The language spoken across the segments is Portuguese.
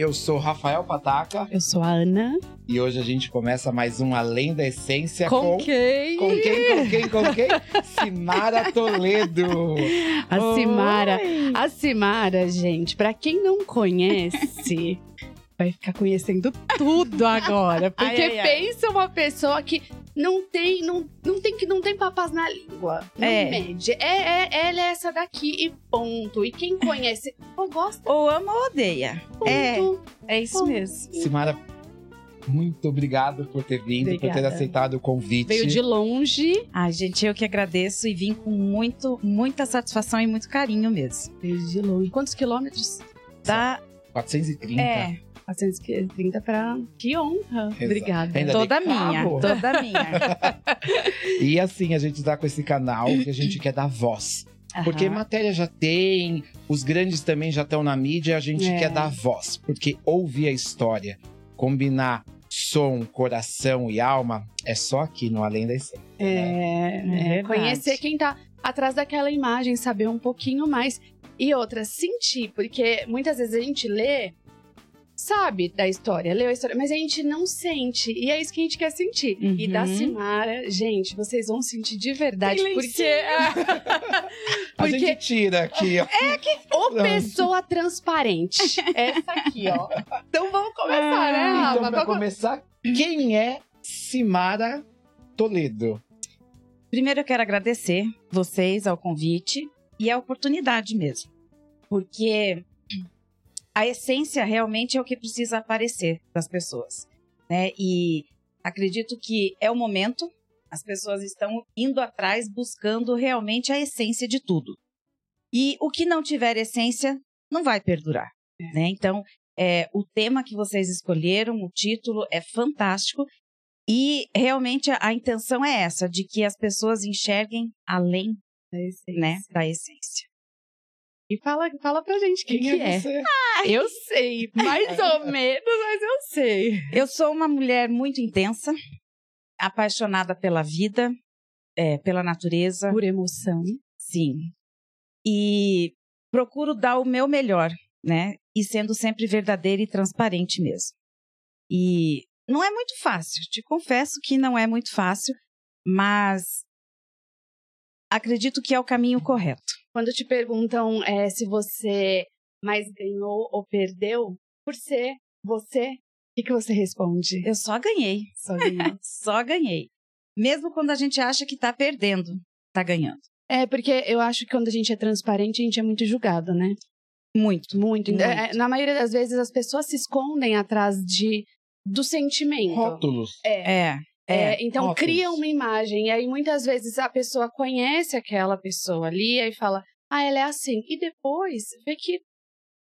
Eu sou Rafael Pataca Eu sou a Ana. e hoje a gente começa mais um Além da Essência Com quem? Com quem, com quem, com quem? Simara Toledo. A Simara. Oi. A Simara, gente, pra quem não conhece, vai ficar conhecendo tudo agora. Porque Ai, ai, ai. pensa uma pessoa que não tem, não, não tem que não tem papas na língua. Não É. mede. É, é, ela é essa daqui e ponto. E quem conhece, ou gosta, Ou ama ou odeia. É, ponto. é isso Bom. mesmo. Simara, muito obrigado por ter vindo, por ter Obrigada. aceitado o convite. Veio de longe. Ai, gente, eu que agradeço e vim com muito, muita satisfação e muito carinho mesmo. Veio de longe. Quantos quilômetros? Da, 430. é, 430 pra. Que honra. Exato. Obrigada. Ainda toda minha, toda minha. E assim, a gente tá com esse canal que a gente quer dar voz. Porque Aham. matéria já tem, os grandes também já estão na mídia, a gente É. quer dar voz. Porque ouvir a história, combinar som, coração e alma, é só aqui no Além da Essência. É, é, verdade. conhecer quem tá atrás daquela imagem, saber um pouquinho mais. E outra, sentir, porque muitas vezes a gente lê, sabe da história, leu a história, mas a gente não sente. E é isso que a gente quer sentir. E da Uhum. Simara, gente, vocês vão sentir de verdade, Tem porque A Porque- gente tira aqui, ó. ô pessoa transparente. Essa aqui, ó. Então vamos começar, né, Rafa? Então, pra Qual- começar, quem é Simara Toledo? Primeiro eu quero agradecer vocês ao convite e a oportunidade mesmo. Porque a essência realmente é o que precisa aparecer das pessoas, né? E acredito que é o momento, as pessoas estão indo atrás buscando realmente a essência de tudo. E o que não tiver essência não vai perdurar, né? Então, é, o tema que vocês escolheram, o título é fantástico e realmente a, a intenção é essa, de que as pessoas enxerguem além né, da essência. E fala, fala pra gente quem, que é. você? Eu sei, mais ou menos, mas eu sei. Eu sou uma mulher muito intensa, apaixonada pela vida, é, pela natureza, Por emoção. sim. E procuro dar o meu melhor, né? E sendo sempre verdadeira e transparente mesmo. E não é muito fácil, te confesso que não é muito fácil, mas acredito que é o caminho correto. Quando te perguntam é, se você mais ganhou ou perdeu, por ser você, o que, que você responde? Eu só ganhei. Só ganhou. Só ganhei. Mesmo quando a gente acha que tá perdendo, tá ganhando. é, porque eu acho que quando a gente é transparente, a gente é muito julgado, né? Muito. Muito. Muito. É, na maioria das vezes, as pessoas se escondem atrás de do sentimento. Rótulos. É. É. É, É. então rótulos. cria uma imagem, e aí muitas vezes a pessoa conhece aquela pessoa ali, e fala, ah, ela é assim. E depois vê que.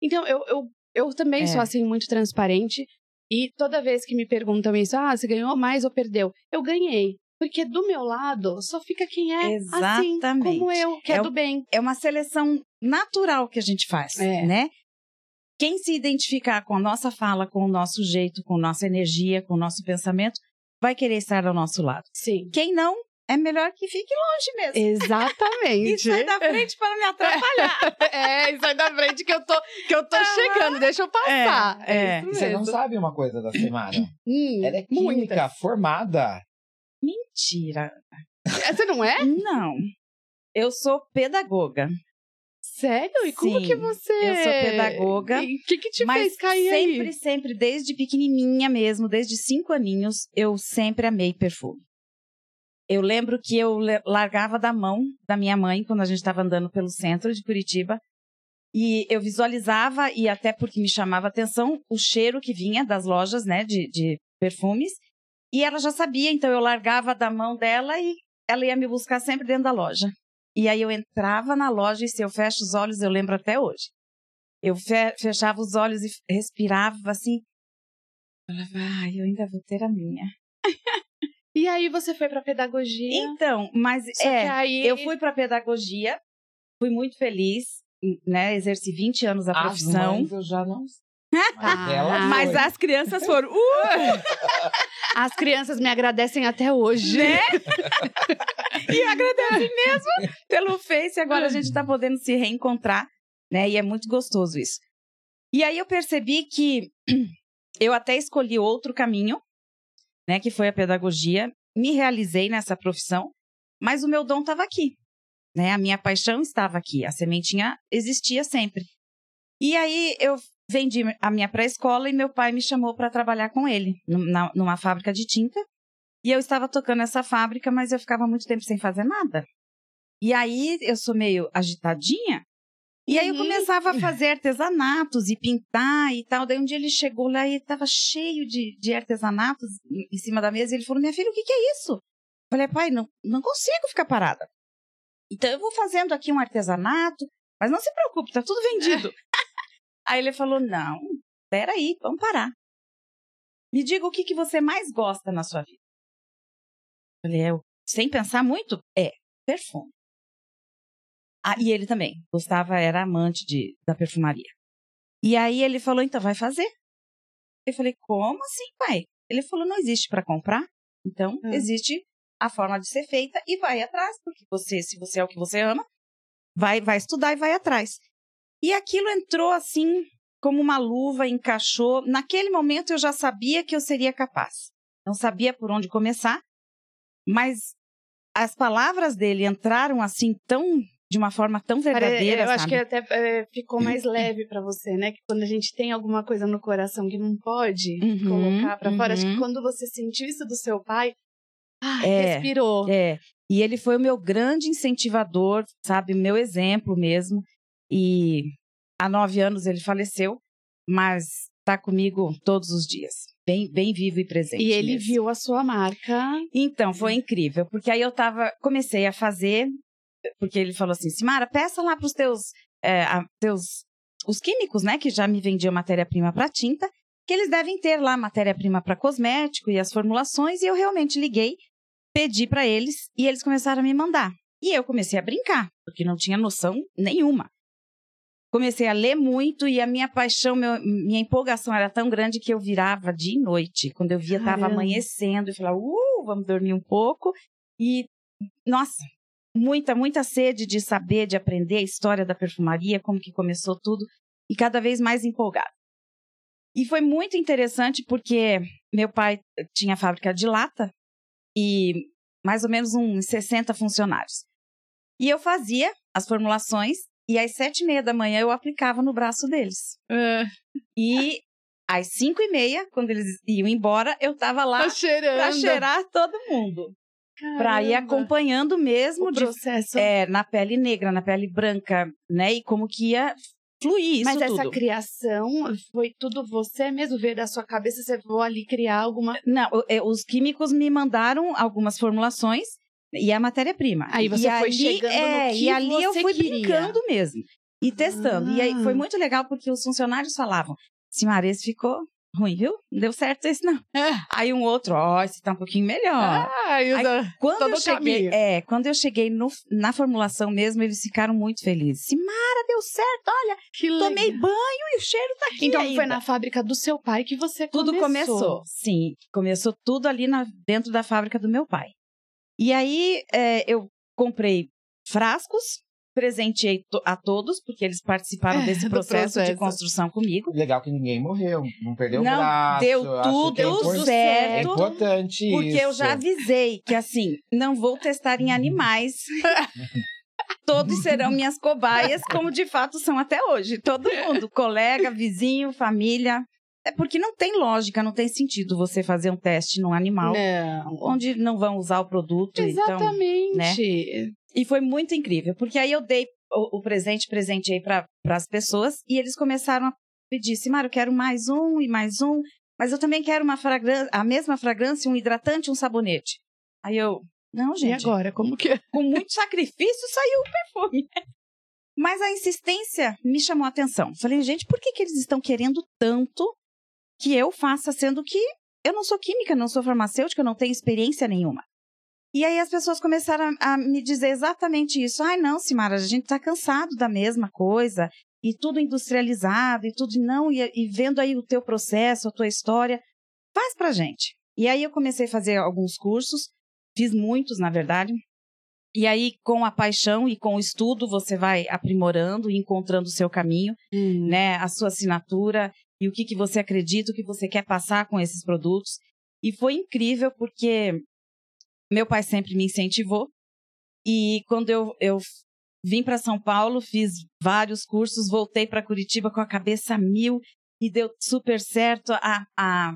Então, eu, eu, eu também É. sou assim, muito transparente. E toda vez que me perguntam isso, ah, você ganhou mais ou perdeu? Eu ganhei. Porque do meu lado só fica quem é assim, Exatamente. como eu, que é, É do bem. É uma seleção natural que a gente faz, É. né? Quem se identificar com a nossa fala, com o nosso jeito, com nossa energia, com o nosso pensamento, vai querer estar ao nosso lado. Sim. Quem não, é melhor que fique longe mesmo. Exatamente. E sai da frente para não me atrapalhar. É, isso aí da frente que eu tô, que eu tô chegando, deixa eu passar. É, é. isso Você não mesmo. sabe uma coisa da Simara? Hum, Ela é química, muitas. formada. Mentira. Essa não é? Não. Eu sou pedagoga. Sério? E como Sim, que você. eu sou pedagoga, o que, que te Mas fez cair sempre, aí? sempre, desde pequenininha mesmo, desde cinco aninhos, eu sempre amei perfume. Eu lembro que eu largava da mão da minha mãe quando a gente estava andando pelo centro de Curitiba. E eu visualizava, e até porque me chamava atenção, o cheiro que vinha das lojas, né, de, de perfumes. E ela já sabia, então eu largava da mão dela e ela ia me buscar sempre dentro da loja. E aí eu entrava na loja e se eu fecho os olhos, eu lembro até hoje. Eu fe- fechava os olhos e respirava assim. Falava, ai, eu ainda vou ter a minha. E aí você foi pra pedagogia. Então, mas Só é, aí... eu fui para pedagogia, fui muito feliz, né? Exerci 20 anos a As profissão. mães eu já não sei. Mas Ah, Mas as crianças foram, uh, As crianças me agradecem até hoje. né? e agradecem mesmo pelo Face. Agora a gente tá podendo se reencontrar, né? E é muito gostoso isso. E aí eu percebi que eu até escolhi outro caminho, né, que foi a pedagogia, me realizei nessa profissão, mas o meu dom estava aqui, né? A minha paixão estava aqui, a sementinha existia sempre. E aí eu vendi a minha pré-escola e meu pai me chamou para trabalhar com ele numa, numa fábrica de tinta. E eu estava tocando essa fábrica, mas eu ficava muito tempo sem fazer nada. E aí eu sou meio agitadinha. E aí eu uhum. começava a fazer artesanatos e pintar e tal. Daí um dia ele chegou lá e estava cheio de, de artesanatos em cima da mesa. E ele falou: Minha filha, o que, que é isso? Eu falei, pai, não, não consigo ficar parada. Então eu vou fazendo aqui um artesanato, mas não se preocupe, tá tudo vendido. aí ele falou: Não, peraí, vamos parar. Me diga o que, que você mais gosta na sua vida. Falei, eu, sem pensar muito, é perfume. Ah, e ele também gostava, era amante de, da perfumaria. E aí ele falou, então vai fazer. Eu falei, como assim, pai? Ele falou, não existe para comprar, então hum. existe a forma de ser feita e vai atrás, porque você, se você é o que você ama, vai, vai estudar e vai atrás. E aquilo entrou assim como uma luva, encaixou. Naquele momento eu já sabia que eu seria capaz. Não sabia por onde começar, mas as palavras dele entraram assim tão de uma forma tão verdadeira. Eu sabe? acho que até é, ficou mais leve para você, né? Que quando a gente tem alguma coisa no coração que não pode uhum, colocar para uhum. fora, acho que uhum. quando você sentiu isso do seu pai, ah, é, respirou. É. E ele foi o meu grande incentivador, sabe? Meu exemplo mesmo. E há nove anos ele faleceu, mas está comigo todos os dias. Bem, bem vivo e presente. E ele mesmo. viu a sua marca. Então, foi incrível, porque aí eu tava, comecei a fazer, porque ele falou assim, Simara, peça lá para os teus, é, a, teus, os químicos, né, que já me vendiam matéria-prima para tinta, que eles devem ter lá matéria-prima para cosmético e as formulações, e eu realmente liguei, pedi para eles, e eles começaram a me mandar. E eu comecei a brincar, porque não tinha noção nenhuma comecei a ler muito e a minha paixão, meu, minha empolgação era tão grande que eu virava dia e noite. Quando eu via, estava amanhecendo, eu falava, uh, vamos dormir um pouco. E, nossa, muita, muita sede de saber, de aprender a história da perfumaria, como que começou tudo, e cada vez mais empolgada. E foi muito interessante porque meu pai tinha fábrica de lata e mais ou menos uns 60 funcionários. E eu fazia as formulações e às sete e meia da manhã eu aplicava no braço deles. É. E às cinco e meia, quando eles iam embora, eu tava lá tá para cheirar todo mundo. Para ir acompanhando mesmo o processo. De, é, na pele negra, na pele branca, né? E como que ia fluir isso Mas essa tudo. criação foi tudo você mesmo ver da sua cabeça, você vou ali criar alguma... Não, é, os químicos me mandaram algumas formulações e a matéria-prima. Aí você e foi ali, chegando é, no que E ali eu fui queria. brincando mesmo. E testando. Ah. E aí foi ah. muito legal porque os funcionários falavam: Simara, esse ficou ruim, viu? Não deu certo esse não. É. Aí um outro, ó, oh, esse tá um pouquinho melhor. Ah, aí, quando eu cheguei, é, quando eu cheguei no, na formulação mesmo, eles ficaram muito felizes. Simara, deu certo, olha, que tomei legal. banho e o cheiro tá aqui Então ainda. foi na fábrica do seu pai que você tudo começou. Tudo começou, sim. Começou tudo ali na, dentro da fábrica do meu pai. E aí é, eu comprei frascos, presenteei to a todos, porque eles participaram é, desse processo, processo, de construção comigo. Legal que ninguém morreu, não perdeu não, o braço. Deu tudo é certo. É importante porque isso. eu já avisei que assim, não vou testar em animais. Todos serão minhas cobaias, como de fato são até hoje. Todo mundo, colega, vizinho, família. É porque não tem lógica, não tem sentido você fazer um teste num animal não. onde não vão usar o produto. Exatamente. Então, né? E foi muito incrível, porque aí eu dei o, o presente, presentei para as pessoas e eles começaram a pedir, Simara, eu quero mais um e mais um, mas eu também quero uma fragrância, a mesma fragrância, um hidratante, um sabonete. Aí eu, não, gente. E agora, como que é? Com muito sacrifício saiu o perfume. Mas a insistência me chamou a atenção. Falei, gente, por que, que eles estão querendo tanto que eu faça, sendo que eu não sou química, não sou farmacêutica, não tenho experiência nenhuma. E aí as pessoas começaram a, a me dizer exatamente isso. Ai, não, Simara, a gente está cansado da mesma coisa, e tudo industrializado, e tudo não, e, e vendo aí o teu processo, a tua história, faz pra gente. E aí eu comecei a fazer alguns cursos, fiz muitos, na verdade, E aí, com a paixão e com o estudo, você vai aprimorando e encontrando o seu caminho, Hum. né? A sua assinatura e o que, que você acredita, o que você quer passar com esses produtos. E foi incrível porque meu pai sempre me incentivou. E quando eu, eu vim para São Paulo, fiz vários cursos, voltei para Curitiba com a cabeça mil e deu super certo. A, a,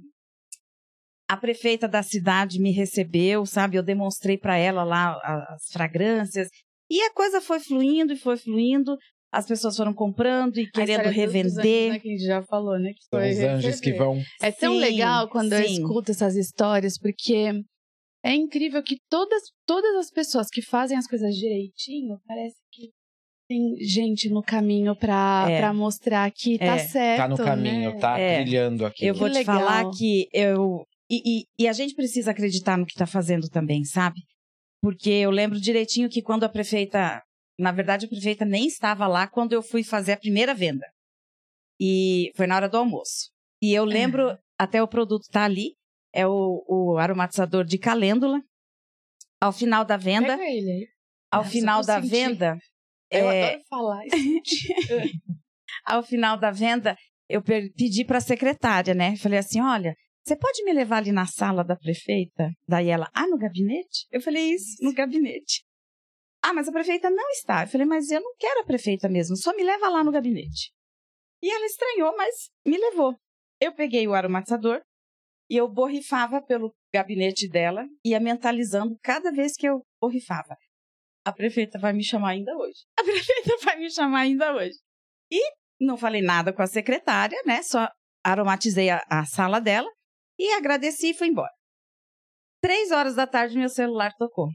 a prefeita da cidade me recebeu, sabe? Eu demonstrei para ela lá as fragrâncias. E a coisa foi fluindo e foi fluindo. As pessoas foram comprando e querendo dos anjos, revender. né, que a gente já falou, né? Que foi os anjos que vão. É tão Sim, legal quando eu sim. escuto essas histórias, porque é incrível que todas, todas as pessoas que fazem as coisas direitinho, parece que tem gente no caminho pra, É. pra mostrar que tá É. certo. Tá no caminho, né? tá É. brilhando aqui. Eu vou Que te legal. falar que eu. E, e- e a gente precisa acreditar no que está fazendo também, sabe? Porque eu lembro direitinho que quando a prefeita. Na verdade, a prefeita nem estava lá quando eu fui fazer a primeira venda. E foi na hora do almoço. E eu lembro, até o produto tá ali, é o, o aromatizador de calêndula. Ao final da venda, Pega ele aí. ao Nossa, final da sentindo. venda, Eu é, adoro falar isso. ao final da venda, eu pedi para a secretária, né? Falei assim: olha, você pode me levar ali na sala da prefeita? Daí ela, ah, no gabinete? Eu falei, isso, no gabinete. Ah, mas a prefeita não está. Eu falei, mas eu não quero a prefeita mesmo, só me leva lá no gabinete. E ela estranhou, mas me levou. Eu peguei o aromatizador e eu borrifava pelo gabinete dela, ia mentalizando cada vez que eu borrifava. A prefeita vai me chamar ainda hoje. A prefeita vai me chamar ainda hoje. E não falei nada com a secretária, né? Só aromatizei a, a sala dela e agradeci e fui embora. Três horas da tarde, meu celular tocou.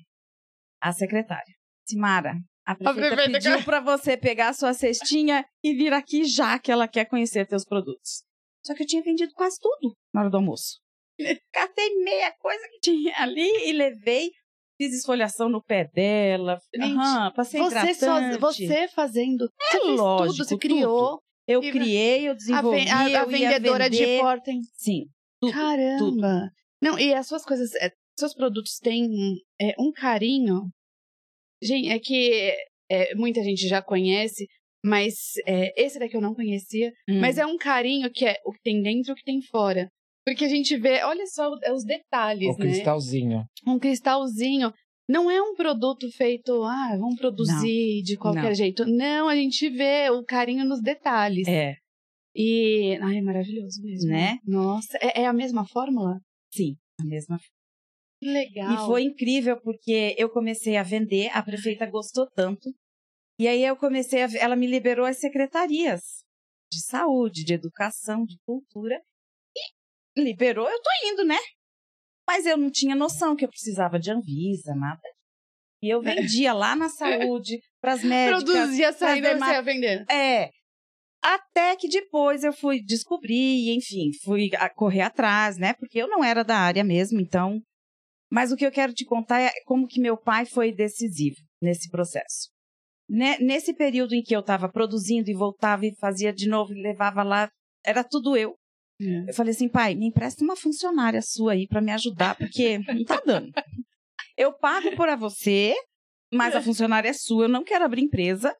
A secretária. Simara, a prefeita, prefeita pediu quer- para você pegar a sua cestinha e vir aqui já que ela quer conhecer teus produtos. Só que eu tinha vendido quase tudo na hora do almoço. Catei meia coisa que tinha ali e levei. Fiz esfoliação no pé dela. Gente, Aham, passei Você, só, você fazendo. É você lógico, tudo, você criou. Eu E- criei, eu A, desenvolvi, ven- a- a eu vendedora de porta. Sim, tudo, Caramba! Não, e as suas coisas, é, seus produtos têm é, um carinho. Gente, é que é, muita gente já conhece, mas é, esse daqui eu não conhecia. Hum. Mas é um carinho que é o que tem dentro e o que tem fora. Porque a gente vê, olha só é os detalhes, O né? cristalzinho. Um cristalzinho. Não é um produto feito, ah, vamos produzir de qualquer não. jeito. Não, a gente vê o carinho nos detalhes. É, E, ai, é maravilhoso mesmo. Né? Nossa, é, é a mesma fórmula? sim, a mesma. Que legal. E foi incrível porque eu comecei a vender, a prefeita gostou tanto. E aí eu comecei a, ela me liberou as secretarias de saúde, de educação, de cultura e liberou, eu tô indo, né? Mas eu não tinha noção que eu precisava de Anvisa, nada. E eu vendia lá na saúde, para as médicas. Produzia saída demais- você ia vender. É. Até que depois eu fui descobrir, enfim, fui correr atrás, né? Porque eu não era da área mesmo, então. Mas o que eu quero te contar é como que meu pai foi decisivo nesse processo. Ne- Nesse período em que eu estava produzindo e voltava e fazia de novo e levava lá, era tudo eu. Eu falei assim, pai, me empresta uma funcionária sua aí para me ajudar, porque não tá dando. Eu pago por você, mas a funcionária é sua, eu não quero abrir empresa.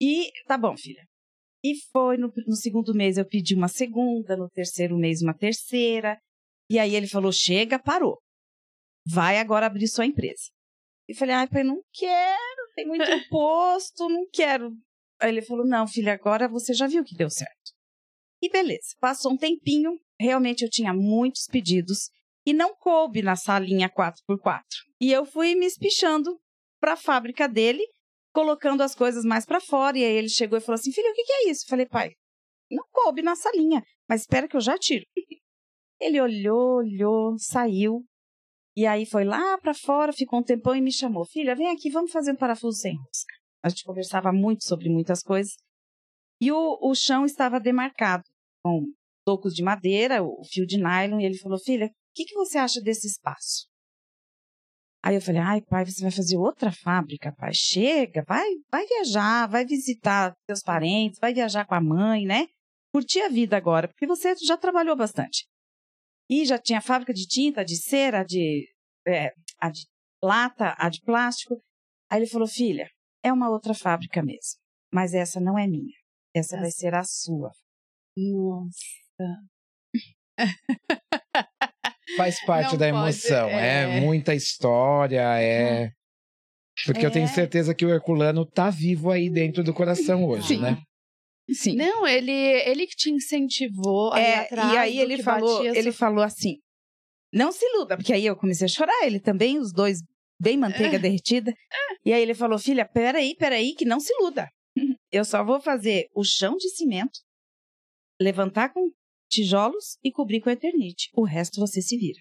E tá bom, filha. E foi no, no segundo mês eu pedi uma segunda, no terceiro mês uma terceira. E aí ele falou: chega, parou. Vai agora abrir sua empresa. E falei: ai, pai, não quero, tem muito imposto, não quero. Aí ele falou: não, filha, agora você já viu que deu certo. E beleza, passou um tempinho, realmente eu tinha muitos pedidos e não coube na salinha 4x4. E eu fui me espichando para a fábrica dele, colocando as coisas mais para fora. E aí ele chegou e falou assim: filho, o que, que é isso? Eu falei: pai, não coube na salinha, mas espera que eu já tiro. Ele olhou, olhou, saiu. E aí foi lá para fora, ficou um tempão e me chamou: filha, vem aqui, vamos fazer um parafuso sem rosca. A gente conversava muito sobre muitas coisas. E o, o chão estava demarcado com tocos de madeira, o fio de nylon, e ele falou: Filha, o que, que você acha desse espaço? Aí eu falei: Ai, pai, você vai fazer outra fábrica, pai? Chega, vai, vai viajar, vai visitar seus parentes, vai viajar com a mãe, né? Curtir a vida agora, porque você já trabalhou bastante. E já tinha fábrica de tinta, de cera, de, é, a de lata, a de plástico. Aí ele falou: filha, é uma outra fábrica mesmo, mas essa não é minha. Essa vai ser a sua. Nossa. Faz parte Não da pode, emoção. É... é. muita história, é. Porque eu tenho É. certeza que o Herculano tá vivo aí dentro do coração hoje, Sim. né? Sim. Não, ele, ele que te incentivou a ir É, atrás e aí do ele falou, ele seu- falou assim: não se iluda, porque aí eu comecei a chorar, ele também, os dois bem manteiga derretida. E aí ele falou: filha, peraí, peraí, que não se iluda. Eu só vou fazer o chão de cimento, levantar com tijolos e cobrir com eternite. O resto você se vira.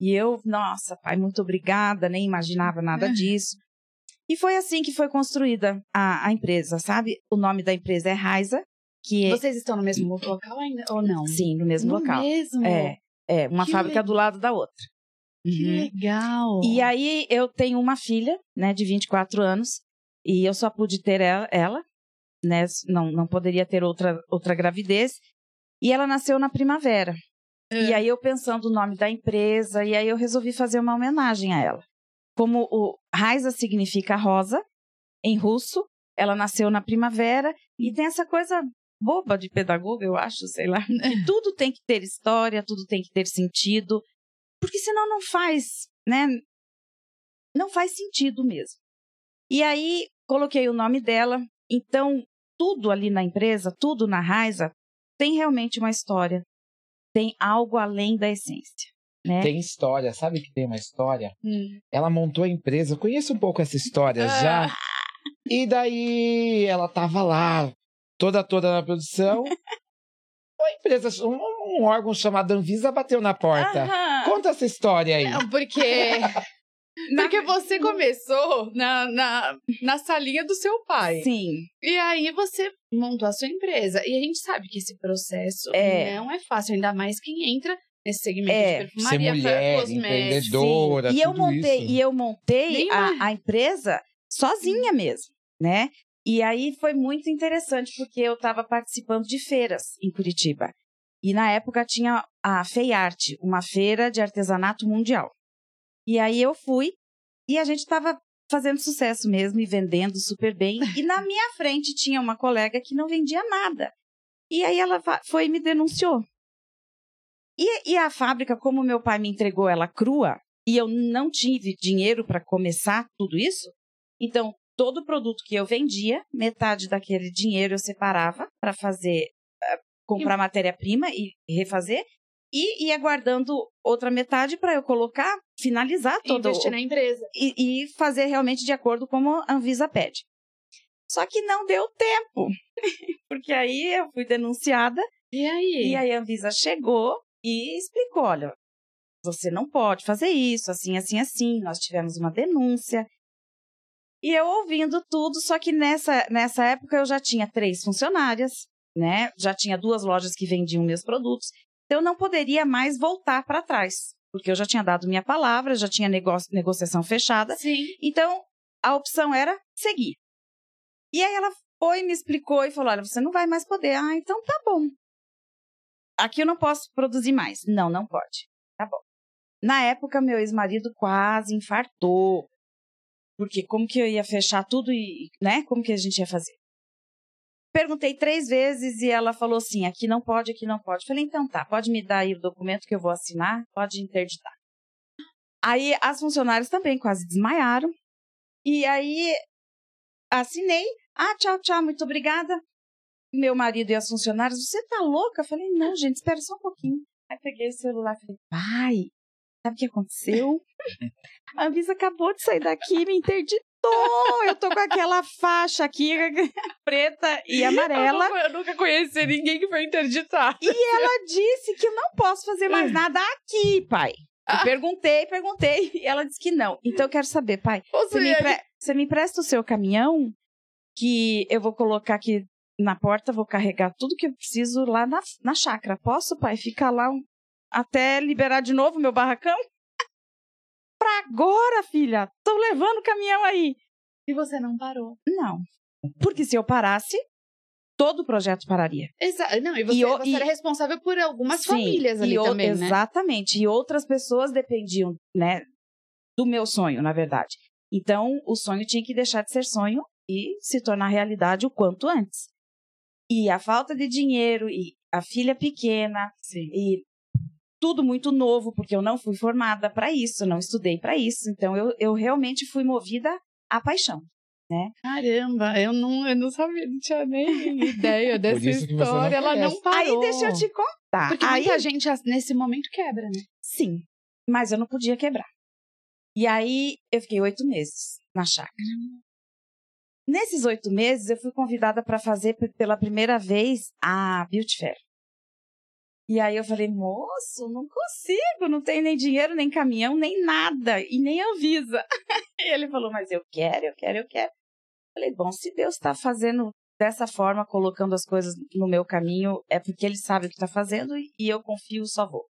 E eu, nossa, pai, muito obrigada, nem imaginava nada disso. E foi assim que foi construída a, a empresa, sabe? O nome da empresa é Raiza, que é, Vocês estão no mesmo local ainda ou não? sim, no mesmo no local. mesmo? É, é, uma Que fábrica legal. do lado da outra. Que Uhum. legal. E aí eu tenho uma filha, né, de 24 anos, e eu só pude ter ela, ela, né, não, não poderia ter outra, outra gravidez, e ela nasceu na primavera. É. E aí eu pensando o nome da empresa, e aí eu resolvi fazer uma homenagem a ela. Como o Raiza significa rosa, em russo, ela nasceu na primavera, e tem essa coisa boba de pedagoga, eu acho, sei lá, que tudo tem que ter história, tudo tem que ter sentido, porque senão não faz, né? Não faz sentido mesmo. E aí coloquei o nome dela, então tudo ali na empresa, tudo na Raiza, tem realmente uma história, tem algo além da essência, né? Tem história, sabe que tem uma história? Hum. Ela montou a empresa, eu conheço um pouco essa história Ah. já. E daí ela tava lá, toda toda na produção. Uma empresa, um, um órgão chamado Anvisa bateu na porta. Aham. Conta essa história aí. Não, porque... Porque você começou na, na, na salinha do seu pai. Sim, E aí você montou a sua empresa. E a gente sabe que esse processo É. não é fácil, ainda mais quem entra nesse segmento É. de Ser perfumaria, mulher, cosméticos. empreendedora, e eu tudo montei, isso. e eu montei a, a empresa sozinha mesmo, né? E aí foi muito interessante porque eu estava participando de feiras em Curitiba. E na época tinha a FEIARTE, uma feira de artesanato mundial. E aí eu fui e a gente estava fazendo sucesso mesmo e vendendo super bem. E na minha frente tinha uma colega que não vendia nada. E aí ela foi e me denunciou. E, e a fábrica, como meu pai me entregou ela crua, e eu não tive dinheiro para começar tudo isso, então todo o produto que eu vendia, metade daquele dinheiro eu separava para fazer, eh, comprar matéria-prima e refazer, e ia guardando outra metade para eu colocar, finalizar todo o, Investir na empresa. e, e fazer realmente de acordo como a Anvisa pede. Só que não deu tempo, porque aí eu fui denunciada E aí? e aí a Anvisa chegou e explicou, olha, você não pode fazer isso, assim, assim, assim, nós tivemos uma denúncia. E eu ouvindo tudo, só que nessa, nessa época eu já tinha três funcionárias, né? Já tinha duas lojas que vendiam meus produtos. Então eu não poderia mais voltar para trás, porque eu já tinha dado minha palavra, já tinha nego negociação fechada. Sim. Então, a opção era seguir. E aí ela foi, me explicou e falou: olha, você não vai mais poder. Ah, então tá bom. Aqui eu não posso produzir mais. Não, não pode. Tá bom. Na época, meu ex-marido quase infartou. Porque como que eu ia fechar tudo e, né? Como que a gente ia fazer? Perguntei três vezes e ela falou assim: aqui não pode, aqui não pode. Falei, então tá, pode me dar aí o documento que eu vou assinar, pode interditar. Aí as funcionárias também quase desmaiaram. E aí assinei. Ah, tchau, tchau, muito obrigada. Meu marido e as funcionárias, você tá louca? Eu falei, não, gente, espera só um pouquino. Aí peguei o celular e falei, pai, sabe o que aconteceu? A Anvisa acabou de sair daqui e me interditou. Eu tô com aquela faixa aqui, preta e amarela. Eu, nunca- eu nunca conheci ninguém que foi interditar. E ela disse que eu não posso fazer mais nada aqui, pai. Eu perguntei, perguntei, e ela disse que não. Então eu quero saber, pai, você me, empre- você me empresta o seu caminhão? Que eu vou colocar aqui na porta, vou carregar tudo que eu preciso lá na, na chácara. Posso, pai, ficar lá um- até liberar de novo meu barracão? pra agora, filha! Tô levando o caminhão aí. E você não parou. Não. Porque se eu parasse, todo o projeto pararia. Exa não, e você, E você e- era responsável por algumas Sim, famílias ali e também, né? Exatamente. E outras pessoas dependiam, né, do meu sonho, na verdade. Então, o sonho tinha que deixar de ser sonho e se tornar realidade o quanto antes. E a falta de dinheiro e a filha pequena Sim. e tudo muito novo, porque eu não fui formada para isso, não estudei para isso. Então, eu, eu realmente fui movida à paixão. Caramba, eu não, eu não sabia, não tinha nem ideia dessa você não história. Ela não parou. Aí, deixa eu te contar. Porque Aí, muita gente nesse momento quebra, né? sim, mas eu não podia quebrar. E aí, eu fiquei oito meses na chácara. Nesses oito meses, eu fui convidada para fazer pela primeira vez a Beauty Fair. E aí eu falei, moço, não consigo, não tenho nem dinheiro, nem caminhão, nem nada, e nem Anvisa. e ele falou, mas eu quero, eu quero, eu quero. Falei, bom, se Deus está fazendo dessa forma, colocando as coisas no meu caminho, é porque Ele sabe o que está fazendo e eu confio, só vou.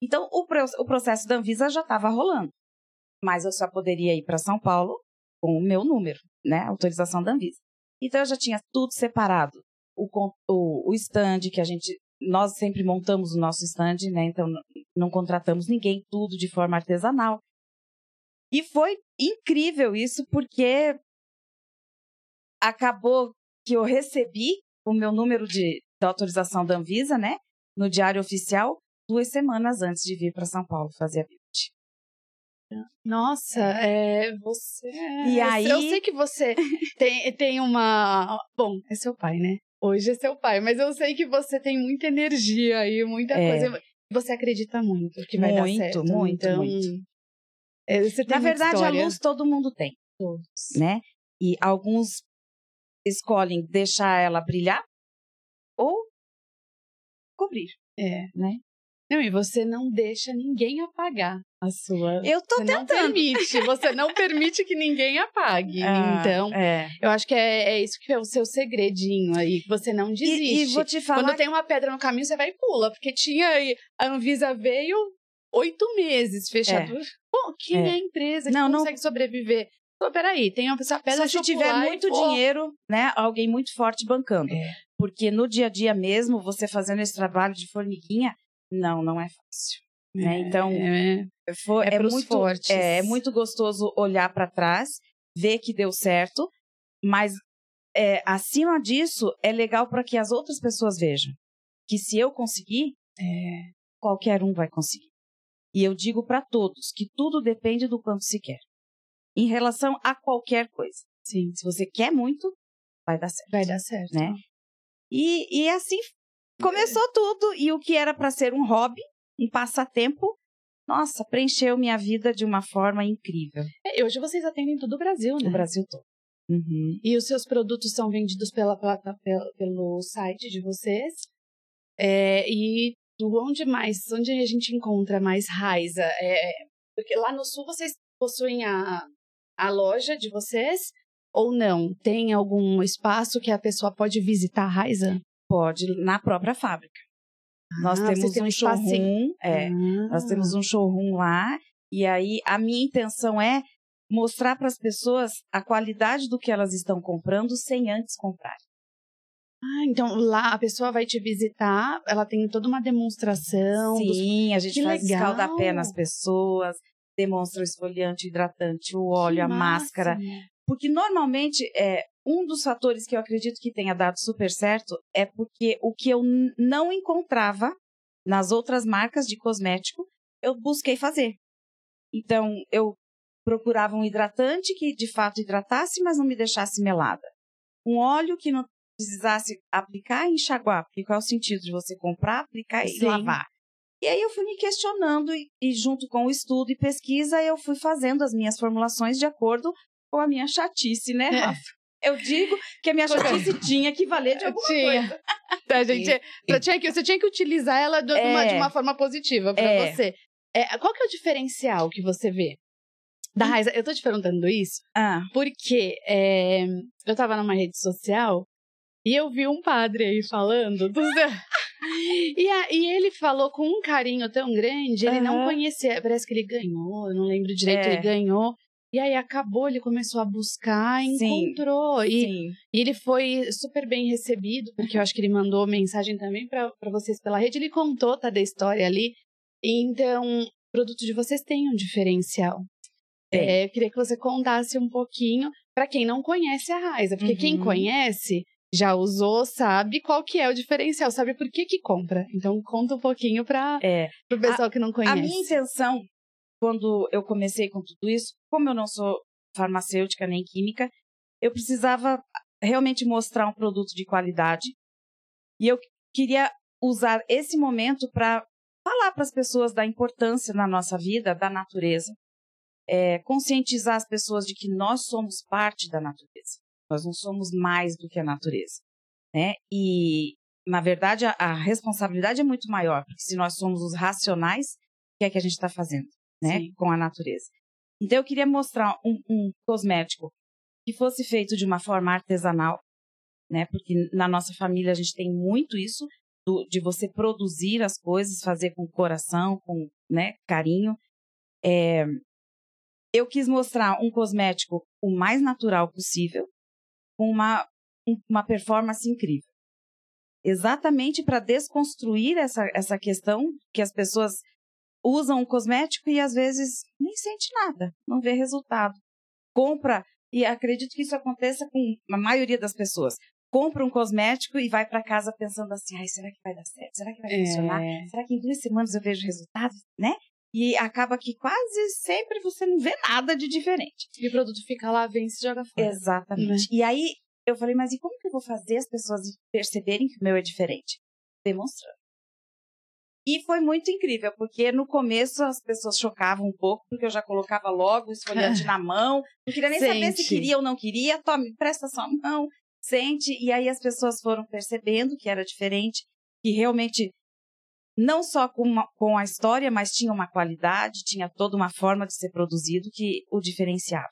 Então, o, o processo da Anvisa já estava rolando, mas eu só poderia ir para São Paulo com o meu número, né, autorização da Anvisa. Então, eu já tinha tudo separado. O, o, o stand que a gente, nós sempre montamos o nosso stand, né, então não contratamos ninguém, tudo de forma artesanal. E foi incrível isso, porque acabou que eu recebi o meu número de, de autorização da Anvisa, né? No Diário Oficial, duas semanas antes de vir para São Paulo fazer a beauty. Nossa, é, você. E aí- Eu sei que você tem, tem uma. Bom, é seu pai, né? Hoje é seu pai, mas eu sei que você tem muita energia aí, muita É. coisa. Você acredita muito que vai dar Muito, certo. muito, então, muito. é, você tem Na verdade, história. a luz todo mundo tem, Todos. né? E alguns escolhem deixar ela brilhar ou cobrir, É. né? Não, e você não deixa ninguém apagar a sua. Eu tô você não tentando. permite, você não permite que ninguém apague. Ah, então, é. eu acho que é, é isso que é o seu segredinho aí, que você não desiste. E, e vou te falar Quando tem uma pedra no caminho, você vai e pula. Porque tinha aí, a Anvisa veio oito meses fechado. Pô, quem é, É. a empresa que Não, não- consegue sobreviver? Pô, peraí, tem uma essa pedra Só se tiver muito vou. dinheiro, né? Alguém muito forte bancando. É. Porque no dia a dia mesmo, você fazendo esse trabalho de formiguinha, não, não é fácil. né? Então, É, foi, é é, pros muito, fortes. é, é muito gostoso olhar para trás, ver que deu certo, mas é, acima disso, é legal para que as outras pessoas vejam que se eu conseguir, é. qualquer um vai conseguir. E eu digo para todos que tudo depende do quanto se quer. Em relação a qualquer coisa. Sim, Se você quer muito, vai dar certo. vai dar certo. Né? E, e assim começou tudo. E o que era para ser um hobby, um passatempo, nossa, preencheu minha vida de uma forma incrível. É, hoje vocês atendem todo o Brasil, né? No Brasil todo. Uhum. E os seus produtos são vendidos pela plata, pelo, pelo site de vocês. É, e onde mais? Onde a gente encontra mais Raiza? É, porque lá no sul vocês possuem a, a loja de vocês ou não? Tem algum espaço que a pessoa pode visitar a Raiza? Pode, na própria fábrica. Nós Ah, vocês temos um showroom. É, Ah. Nós temos um showroom lá. E aí, a minha intenção é mostrar para as pessoas a qualidade do que elas estão comprando sem antes comprar. Ah, então lá a pessoa vai te visitar, ela tem toda uma demonstração. dos- Sim, a gente Que faz legal! escaldapé nas pessoas, demonstra o esfoliante, o hidratante, o óleo, Que a máscara. Porque normalmente é um dos fatores que eu acredito que tenha dado super certo é porque o que eu não encontrava nas outras marcas de cosmético, eu busquei fazer. Então, eu procurava um hidratante que de fato hidratasse, mas não me deixasse melada. Um óleo que não precisasse aplicar e enxaguar, porque qual é o sentido de você comprar, aplicar e Sim. lavar? E aí eu fui me questionando e, e junto com o estudo e pesquisa, eu fui fazendo as minhas formulações de acordo com a minha chatice, né, É. Rafa? Eu digo que a minha chatice tinha que valer de alguma Tinha. coisa. A gente, você, tinha que, você tinha que utilizar ela de, uma, É. de uma forma positiva pra É. você. É, qual que é o diferencial que você vê da Hum. Raiza? Eu tô te perguntando isso Ah, porque é, eu tava numa rede social e eu vi um padre aí falando do. E, a- e ele falou com um carinho tão grande, ele não Aham. conhecia, parece que ele ganhou, eu não lembro direito, É. ele ganhou. E aí acabou, ele começou a buscar, Sim. encontrou. E, sim. e ele foi super bem recebido, porque eu acho que ele mandou mensagem também para vocês pela rede. Ele contou, tá, da história ali. Então, o produto de vocês tem um diferencial. É, eu queria que você contasse um pouquinho para quem não conhece a Raiza, porque uhum. quem conhece já usou, sabe qual que é o diferencial, sabe por que que compra. Então conta um pouquinho para é. o pessoal a, que não conhece. A minha intenção quando eu comecei com tudo isso, como eu não sou farmacêutica nem química, eu precisava realmente mostrar um produto de qualidade. E eu queria usar esse momento para falar para as pessoas da importância na nossa vida da natureza, é, conscientizar as pessoas de que nós somos parte da natureza. Nós não somos mais do que a natureza, né? E na verdade a, a responsabilidade é muito maior, porque se nós somos os racionais, o que é que a gente está fazendo, né? Sim. Com a natureza. Então eu queria mostrar um, um cosmético que fosse feito de uma forma artesanal, né? Porque na nossa família a gente tem muito isso do, de você produzir as coisas, fazer com coração, com né, carinho. É, eu quis mostrar um cosmético o mais natural possível, com uma, uma performance incrível. Exatamente para desconstruir essa, essa questão que as pessoas usam um cosmético e às vezes nem sente nada, não vê resultado. Compra, e acredito que isso aconteça com a maioria das pessoas. Compra um cosmético e vai para casa pensando assim: ai, será que vai dar certo? Será que vai é. funcionar? Será que em duas semanas eu vejo resultados? Né? E acaba que quase sempre você não vê nada de diferente. E o produto fica lá, vem e se joga fora. Exatamente. Né? E aí eu falei, mas e como que eu vou fazer as pessoas perceberem que o meu é diferente? Demonstrando. E foi muito incrível, porque no começo as pessoas chocavam um pouco, porque eu já colocava logo o esfoliante na mão, não queria nem sente. saber se queria ou não queria, tome, presta sua mão, sente. E aí as pessoas foram percebendo que era diferente, que realmente não só com, uma, com a história, mas tinha uma qualidade, tinha toda uma forma de ser produzido que o diferenciava.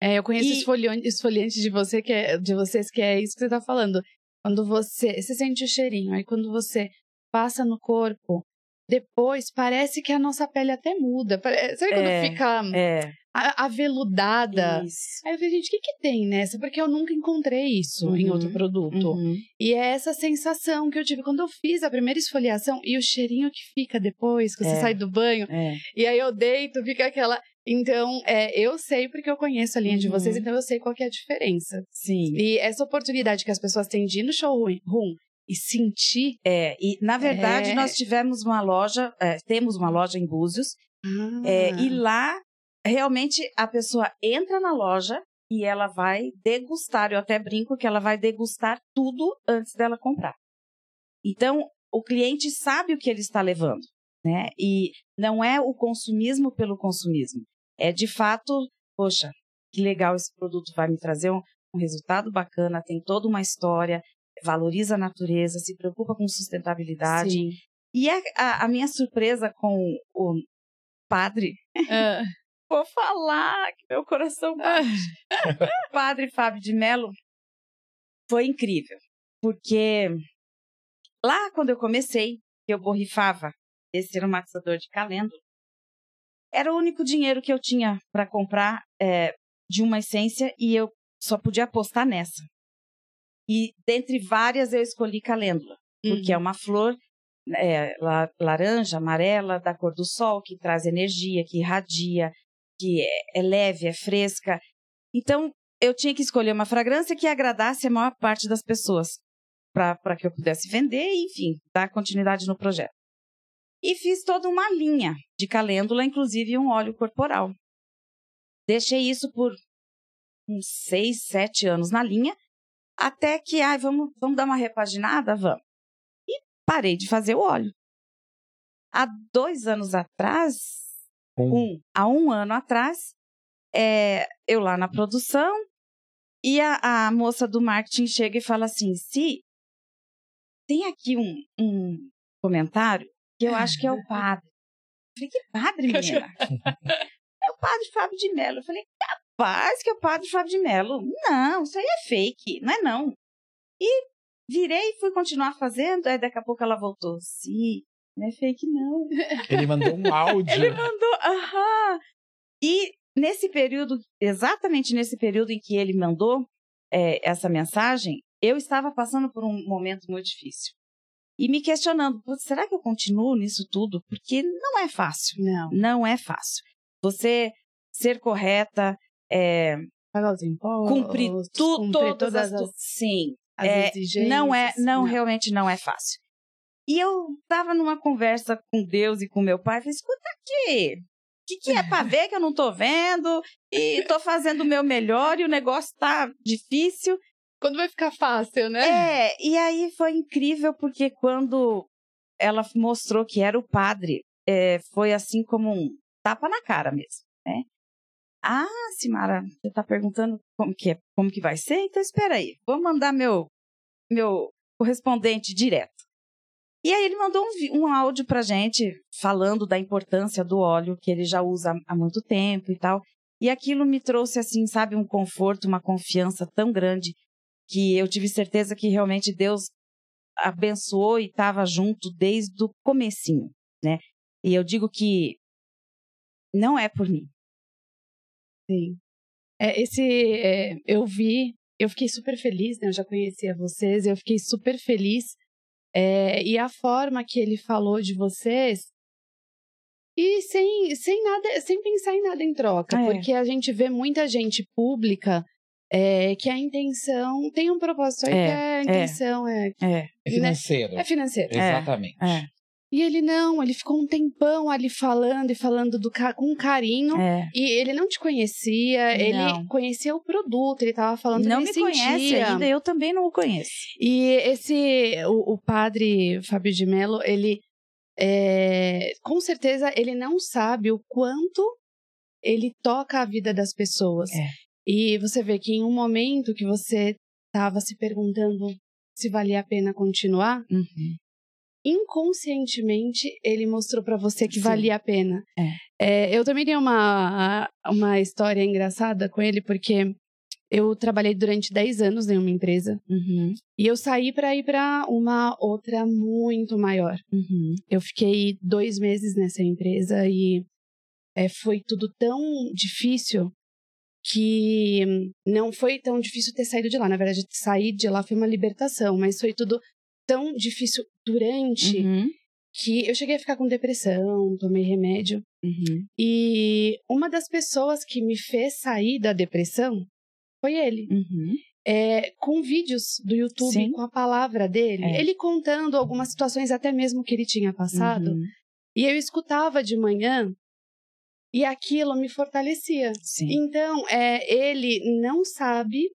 É, eu conheço e... esfoliante, esfoliante de você que é, de vocês que é isso que você está falando. Quando você, você sente o cheirinho, aí quando você passa no corpo, depois parece que a nossa pele até muda. Sabe quando é, fica é. aveludada? Isso. Aí eu falei, gente, o que, que tem nessa? Porque eu nunca encontrei isso uhum, em outro produto. Uhum. E é essa sensação que eu tive quando eu fiz a primeira esfoliação e o cheirinho que fica depois, que é. você sai do banho. É. E aí eu deito, fica aquela. Então, é, eu sei porque eu conheço a linha uhum. de vocês, então eu sei qual é a diferença. Sim. E essa oportunidade que as pessoas têm de ir no showroom e sentir. É, e na verdade é... nós tivemos uma loja, é, temos uma loja em Búzios, ah. é, e lá realmente a pessoa entra na loja e ela vai degustar. Eu até brinco que ela vai degustar tudo antes dela comprar. Então, o cliente sabe o que ele está levando, né? E não é o consumismo pelo consumismo. É de fato, poxa, que legal esse produto vai me trazer um, um resultado bacana, tem toda uma história, valoriza a natureza, se preocupa com sustentabilidade. Sim. E a, a, a, minha surpresa com o padre. Uh. Vou falar que meu coração bate. Uh. padre Fábio de Mello foi incrível. Porque lá quando eu comecei, eu borrifava esse aromatizador de calêndula, era o único dinheiro que eu tinha para comprar é, de uma essência e eu só podia apostar nessa. E dentre várias eu escolhi calêndula, uhum. porque é uhum. uma flor é, laranja, amarela, da cor do sol, que traz energia, que irradia, que é, é leve, é fresca. Então, eu tinha que escolher uma fragrância que agradasse a maior parte das pessoas, para que eu pudesse vender e, enfim, dar continuidade no projeto. E fiz toda uma linha de calêndula, inclusive um óleo corporal. Deixei isso por uns seis, sete anos na linha, até que, ai, vamos, vamos dar uma repaginada? Vamos. E parei de fazer o óleo. Há dois anos atrás, um, há um ano atrás, é, eu lá na produção, e a, a, moça do marketing chega e fala assim: se tem aqui um, um comentário que eu acho que é o padre. Eu falei, que padre, menina? é o padre Fábio de Mello. Eu falei, capaz que é o padre Fábio de Mello. Não, isso aí é fake, não é não. E virei e fui continuar fazendo, aí daqui a pouco ela voltou. Sim, não é fake não. Ele mandou um áudio. Ele mandou, aham. E nesse período, exatamente nesse período em que ele mandou é, essa mensagem, eu estava passando por um momento muito difícil. E me questionando, será que eu continuo nisso tudo? Porque não é fácil. Não. Não é fácil. Você ser correta, é, cumprir tu, cumprir todas, todas as, as, sim, as é, não é, não, realmente não é fácil. E eu tava numa conversa com Deus e com meu pai, falei, escuta aqui, o que, que é pra ver que eu não tô vendo? E tô fazendo o meu melhor e o negócio tá difícil. Quando vai ficar fácil, né? É, e aí foi incrível porque quando ela mostrou que era o padre, é, foi assim como um tapa na cara mesmo, né? Ah, Simara, você tá perguntando como que é, como que vai ser? Então espera aí, vou mandar meu meu correspondente direto. E aí ele mandou um, um áudio pra gente falando da importância do óleo que ele já usa há muito tempo e tal. E aquilo me trouxe assim, sabe, um conforto, uma confiança tão grande que eu tive certeza que realmente Deus abençoou e estava junto desde o comecinho, né? E eu digo que não é por mim. Sim. É, esse, é, eu vi, eu fiquei super feliz, né? Eu já conhecia vocês, eu fiquei super feliz. É, e a forma que ele falou de vocês, e sem, sem nada, sem pensar em nada em troca, É. porque a gente vê muita gente pública é, que a intenção tem um propósito aí É, que a intenção é, É, É financeiro. é financeira. Exatamente. E ele não, ele ficou um tempão ali falando e falando do com carinho. é. E ele não te conhecia, Não. ele conhecia o produto, ele tava falando Não que me ele conhece sentia. ainda, eu também não o conheço. E esse, o, o padre Fábio de Mello, ele, é, com certeza, ele não sabe o quanto ele toca a vida das pessoas. É. E você vê que em um momento que você estava se perguntando se valia a pena continuar, Uhum. Inconscientemente ele mostrou pra você que Sim. valia a pena. É, eu também tenho uma, uma história engraçada com ele, porque eu trabalhei durante 10 anos em uma empresa Uhum. e eu saí para ir para uma outra muito maior. Uhum. Eu fiquei dois meses nessa empresa e é, foi tudo tão difícil que não foi tão difícil ter saído de lá. Na verdade, sair de lá foi uma libertação, mas foi tudo tão difícil durante Uhum. que eu cheguei a ficar com depressão, tomei remédio. Uhum. E uma das pessoas que me fez sair da depressão foi ele. Uhum. É, com vídeos do YouTube, Sim. com a palavra dele. É. Ele contando algumas situações, até mesmo que ele tinha passado. Uhum. E eu escutava de manhã e aquilo me fortalecia. Sim. Então, é, ele não sabe.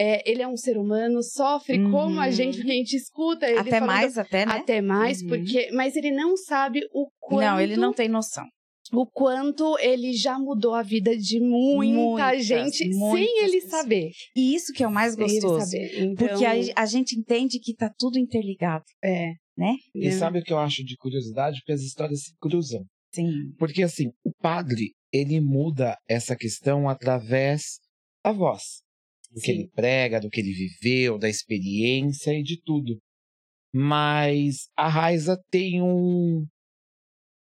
É, ele é um ser humano, sofre como a Uhum. gente, porque a gente escuta ele Até falando mais, até, né? até mais, Uhum. porque. Mas ele não sabe o quanto. Não, ele não tem noção. O quanto ele já mudou a vida de muita Muitas, gente sem muitas ele pessoas. saber. E isso que é o mais Sem ele gostoso. saber. Então, Porque a, a gente entende que tá tudo interligado, É. né? E É. sabe o que eu acho de curiosidade? Porque as histórias se cruzam. Sim. Porque assim, o padre, ele muda essa questão através da voz. Do que Sim. ele prega, do que ele viveu, da experiência e de tudo. Mas a Raiza tem um.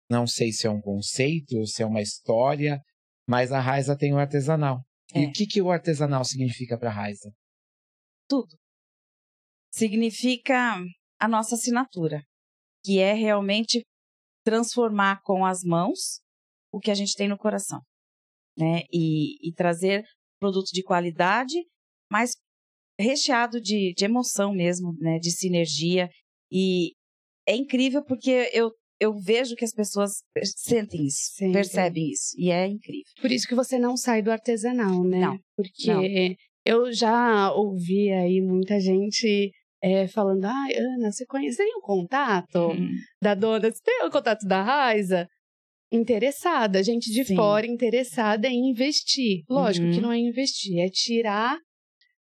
Não sei se é um conceito, se é uma história, mas a Raiza tem o artesanal. E É. o que, que o artesanal significa para a Raiza? tudo. Significa a nossa assinatura, que é realmente transformar com as mãos o que a gente tem no coração, né? E, e trazer produto de qualidade, mas recheado de, de emoção mesmo, né? De sinergia. E é incrível porque eu, eu vejo que as pessoas sentem isso, Sentem. percebem isso. E é incrível. Por isso que você não sai do artesanal, né? Não, Porque não. eu já ouvi aí muita gente é, falando: ai, Ana, você conhece tem um contato Hum. da dona? Você tem o contato da Raiza? Interessada, gente de Sim. fora interessada em investir. Lógico Uhum. que não é investir, é tirar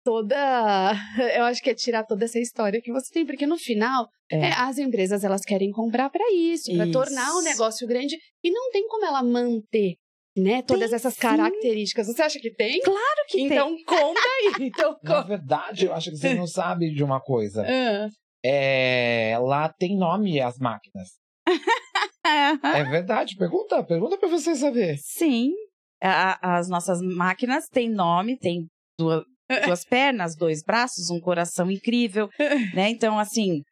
toda. Eu acho que é tirar toda essa história que você tem, porque no final É. é, as empresas elas querem comprar para isso, para tornar o negócio grande e não tem como ela manter, né, todas Tem essas sim. características. Você acha que tem? Claro que então conta aí. Então Na conta. verdade, eu acho que você não sabe de uma coisa. Ah, É, lá tem nome as máquinas. É verdade, pergunta, pergunta para você saber. Sim. A- as nossas máquinas têm nome, tem duas, duas pernas, dois braços, um coração incrível, né? Então, assim,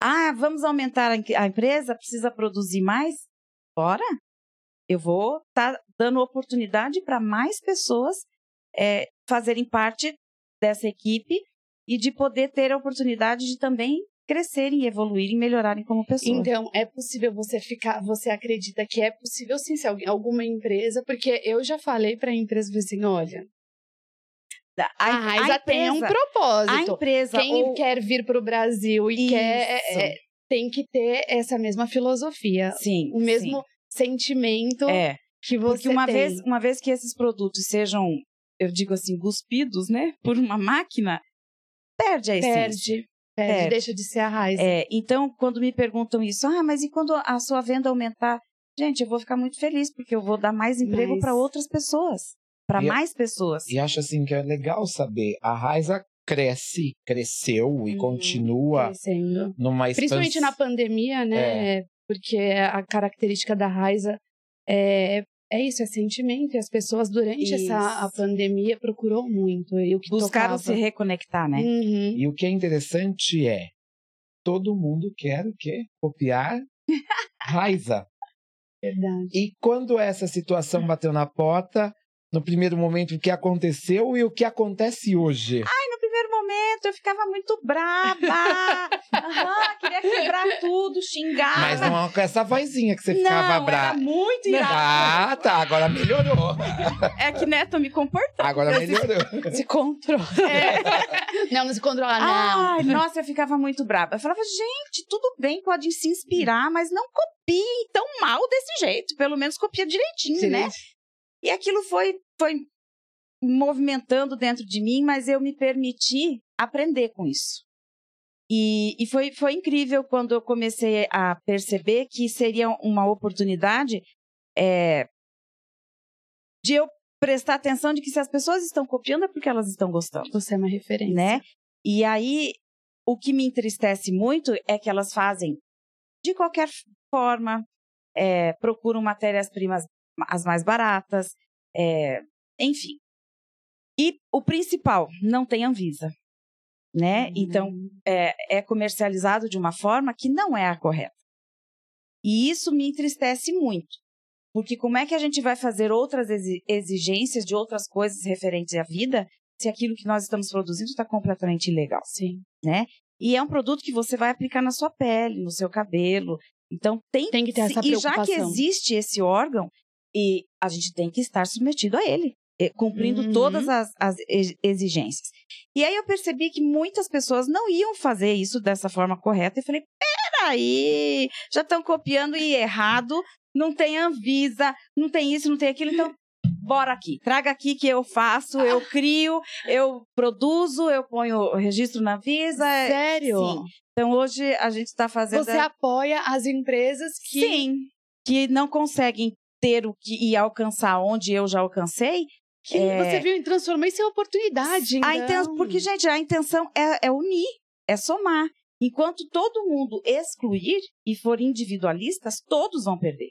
ah, vamos aumentar a, a empresa, precisa produzir mais? Bora? Eu vou estar tá dando oportunidade para mais pessoas é, fazerem parte dessa equipe e de poder ter a oportunidade de também crescerem, evoluírem, melhorarem como pessoas. Então, é possível você ficar, você acredita que é possível sim ser alguma empresa, porque eu já falei para a empresa assim, olha, a, a Raiza tem um propósito. A empresa quem ou... quer vir para o Brasil e Isso. quer é, é, tem que ter essa mesma filosofia, sim, o mesmo sim. sentimento é. que você Porque uma tem. vez, uma vez que esses produtos sejam, eu digo assim, cuspidos, né, por uma máquina, perde a essência. Perde. Perde, deixa de ser a raiz. É, então, quando me perguntam isso, ah, mas e quando a sua venda aumentar? Gente, eu vou ficar muito feliz, porque eu vou dar mais emprego para outras pessoas, para mais pessoas. E acho assim que é legal saber, a Raiza cresce, cresceu e hum, continua crescendo. numa expansão. Principalmente na pandemia, né? É. Porque a característica da Raiza é é isso, é sentimento. E as pessoas, durante isso. essa a pandemia, procurou muito. E o que Buscaram tocava. se reconectar, né? Uhum. E o que é interessante é, todo mundo quer o quê? Copiar Raiza. Verdade. E quando essa situação bateu na porta, no primeiro momento, o que aconteceu e o que acontece hoje? Ai, momento eu ficava muito braba. Uhum, queria quebrar tudo, xingar. Mas não com essa vozinha que você ficava brava. muito irada. Ah, tá. Agora melhorou. É que Neto me comportou. Agora melhorou. Se controla. É. Não, não se controla, não. Ai, nossa, eu ficava muito brava. Eu falava, gente, tudo bem, pode se inspirar, mas não copie tão mal desse jeito. Pelo menos copia direitinho, Sim. né? E aquilo foi, foi movimentando dentro de mim, mas eu me permiti aprender com isso. E, e foi, foi incrível quando eu comecei a perceber que seria uma oportunidade é, de eu prestar atenção de que se as pessoas estão copiando é porque elas estão gostando. Você é uma referência. Né? E aí, o que me entristece muito é que elas fazem de qualquer forma, é, procuram matérias-primas as mais baratas, é, enfim. E o principal, não tem Anvisa né? Uhum. Então, é, é comercializado de uma forma que não é a correta. E isso me entristece muito. Porque como é que a gente vai fazer outras exigências de outras coisas referentes à vida se aquilo que nós estamos produzindo está completamente ilegal? Sim. Né? E é um produto que você vai aplicar na sua pele, no seu cabelo. Então tem, tem que ter essa preocupação. E já que existe esse órgão, e a gente tem que estar submetido a ele. Eh, cumprindo uhum. todas as, as, exigências. E aí eu percebi que muitas pessoas não iam fazer isso dessa forma correta e falei: peraí, já estão copiando e errado, não tem Anvisa, não tem isso, não tem aquilo, então. Bora aqui, traga aqui que eu faço, eu crio, eu produzo, eu ponho o registro na Visa. Sério? Sim. Então hoje a gente está fazendo. Você apoia as empresas que. Sim, que não conseguem ter o que e alcançar onde eu já alcancei que é... você viu, transformar isso em oportunidade. Então. A inten... Porque, gente, a intenção é, é unir, é somar. Enquanto todo mundo excluir e for individualistas, todos vão perder.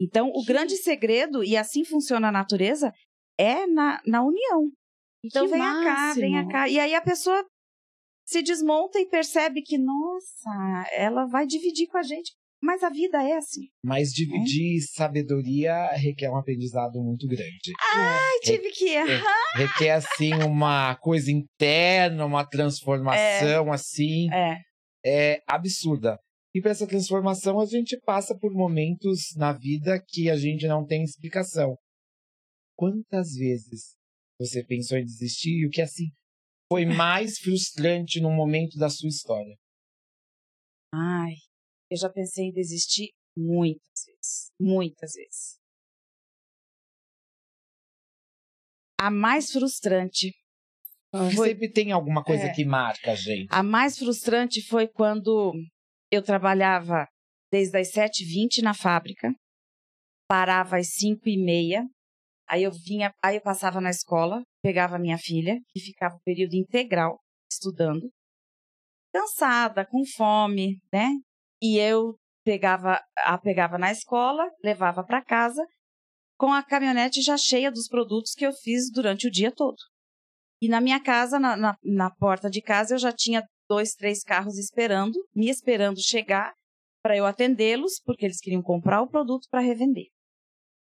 Então, o grande segredo, e assim funciona a natureza, é na, na união. Então, que venha cá, venha cá. E aí a pessoa se desmonta e percebe que, nossa, ela vai dividir com a gente. Mas a vida é assim. Mas dividir é. sabedoria requer um aprendizado muito grande. Ai, é. tive que errar. Requer, assim, uma coisa interna, uma transformação, é. assim. É. É absurda. E para essa transformação, a gente passa por momentos na vida que a gente não tem explicação. Quantas vezes você pensou em desistir e o que, assim, foi mais frustrante no momento da sua história? Ai, eu já pensei em desistir muitas vezes. Muitas vezes. A mais frustrante. Foi... Sempre tem alguma coisa é. que marca a gente. A mais frustrante foi quando eu trabalhava desde as 7h20 na fábrica, parava às 5h30, aí eu vinha, aí eu passava na escola, pegava minha filha, que ficava o período integral estudando, cansada, com fome, né? E eu pegava, a pegava na escola, levava para casa, com a caminhonete já cheia dos produtos que eu fiz durante o dia todo. E na minha casa, na, na, na porta de casa, eu já tinha dois, três carros esperando, me esperando chegar para eu atendê-los, porque eles queriam comprar o produto para revender.